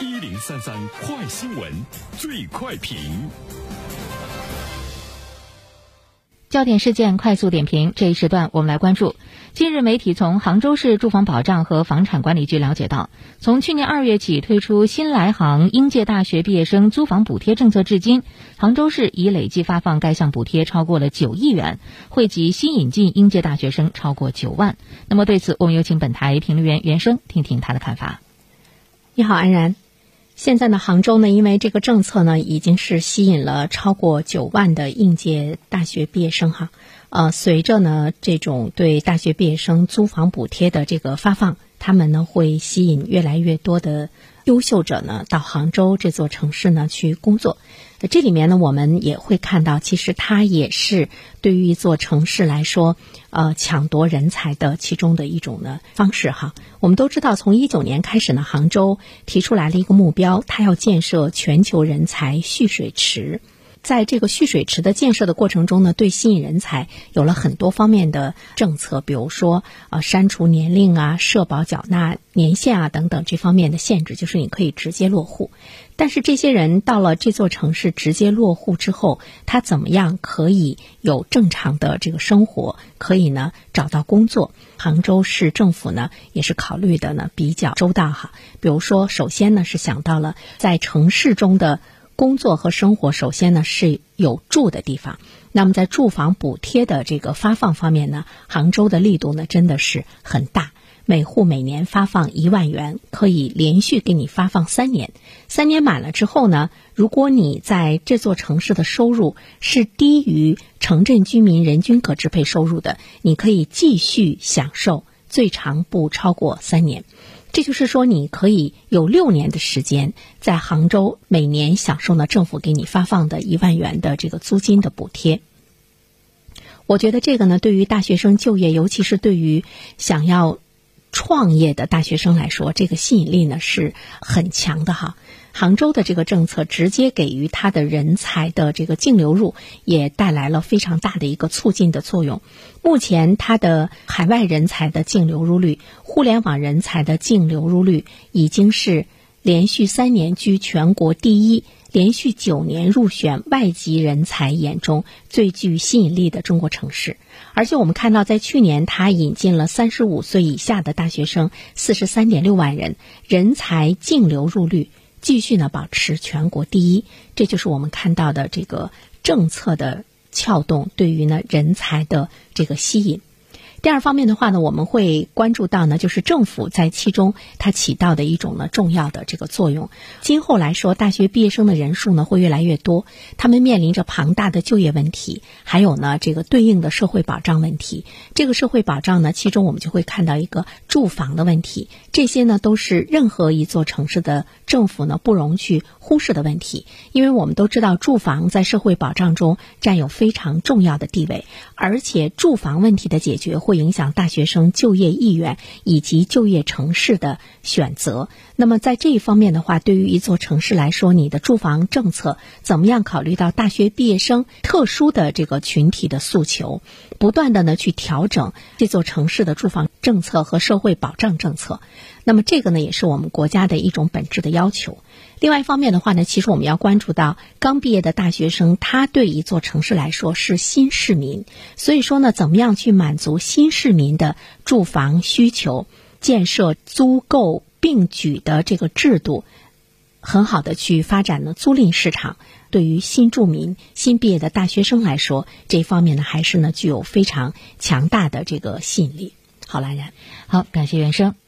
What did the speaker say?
一零三三快新闻，最快评。焦点事件快速点评，这一时段我们来关注。近日，媒体从杭州市住房保障和房产管理局了解到，从去年二月起推出新来杭应届大学毕业生租房补贴政策至今，杭州市已累计发放该项补贴超过了九亿元，惠及新引进应届大学生超过九万。那么，对此我们有请本台评论员袁生听听他的看法。你好，安然。现在呢，杭州呢，因为这个政策呢，已经是吸引了超过九万的应届大学毕业生哈。呃，随着呢这种对大学毕业生租房补贴的这个发放，他们呢会吸引越来越多的优秀者呢到杭州这座城市呢去工作。这里面呢，我们也会看到，其实它也是对于一座城市来说，呃，抢夺人才的其中的一种呢方式哈。我们都知道，从一九年开始呢，杭州提出来了一个目标，它要建设全球人才蓄水池。在这个蓄水池的建设的过程中呢，对吸引人才有了很多方面的政策，比如说呃删除年龄啊、社保缴纳年限啊等等这方面的限制，就是你可以直接落户。但是这些人到了这座城市直接落户之后，他怎么样可以有正常的这个生活，可以呢找到工作？杭州市政府呢也是考虑的呢比较周到哈。比如说，首先呢是想到了在城市中的。工作和生活，首先呢是有住的地方。那么在住房补贴的这个发放方面呢，杭州的力度呢真的是很大。每户每年发放一万元，可以连续给你发放三年。三年满了之后呢，如果你在这座城市的收入是低于城镇居民人均可支配收入的，你可以继续享受，最长不超过三年。这就是说，你可以有六年的时间在杭州每年享受呢政府给你发放的一万元的这个租金的补贴。我觉得这个呢，对于大学生就业，尤其是对于想要创业的大学生来说，这个吸引力呢是很强的哈。杭州的这个政策直接给予他的人才的这个净流入，也带来了非常大的一个促进的作用。目前，它的海外人才的净流入率、互联网人才的净流入率已经是连续三年居全国第一，连续九年入选外籍人才眼中最具吸引力的中国城市。而且，我们看到，在去年，它引进了三十五岁以下的大学生四十三点六万人，人才净流入率。继续呢，保持全国第一，这就是我们看到的这个政策的撬动，对于呢人才的这个吸引。第二方面的话呢，我们会关注到呢，就是政府在其中它起到的一种呢重要的这个作用。今后来说，大学毕业生的人数呢会越来越多，他们面临着庞大的就业问题，还有呢这个对应的社会保障问题。这个社会保障呢，其中我们就会看到一个住房的问题，这些呢都是任何一座城市的政府呢不容去忽视的问题，因为我们都知道住房在社会保障中占有非常重要的地位，而且住房问题。的解决。会影响大学生就业意愿以及就业城市的选择。那么在这一方面的话，对于一座城市来说，你的住房政策怎么样考虑到大学毕业生特殊的这个群体的诉求，不断的呢去调整这座城市的住房政策和社会保障政策。那么这个呢，也是我们国家的一种本质的要求。另外一方面的话呢，其实我们要关注到刚毕业的大学生，他对一座城市来说是新市民，所以说呢，怎么样去满足新市民的住房需求，建设租购并举的这个制度，很好的去发展呢租赁市场，对于新住民、新毕业的大学生来说，这方面呢还是呢具有非常强大的这个吸引力。好，来人，好，感谢袁生。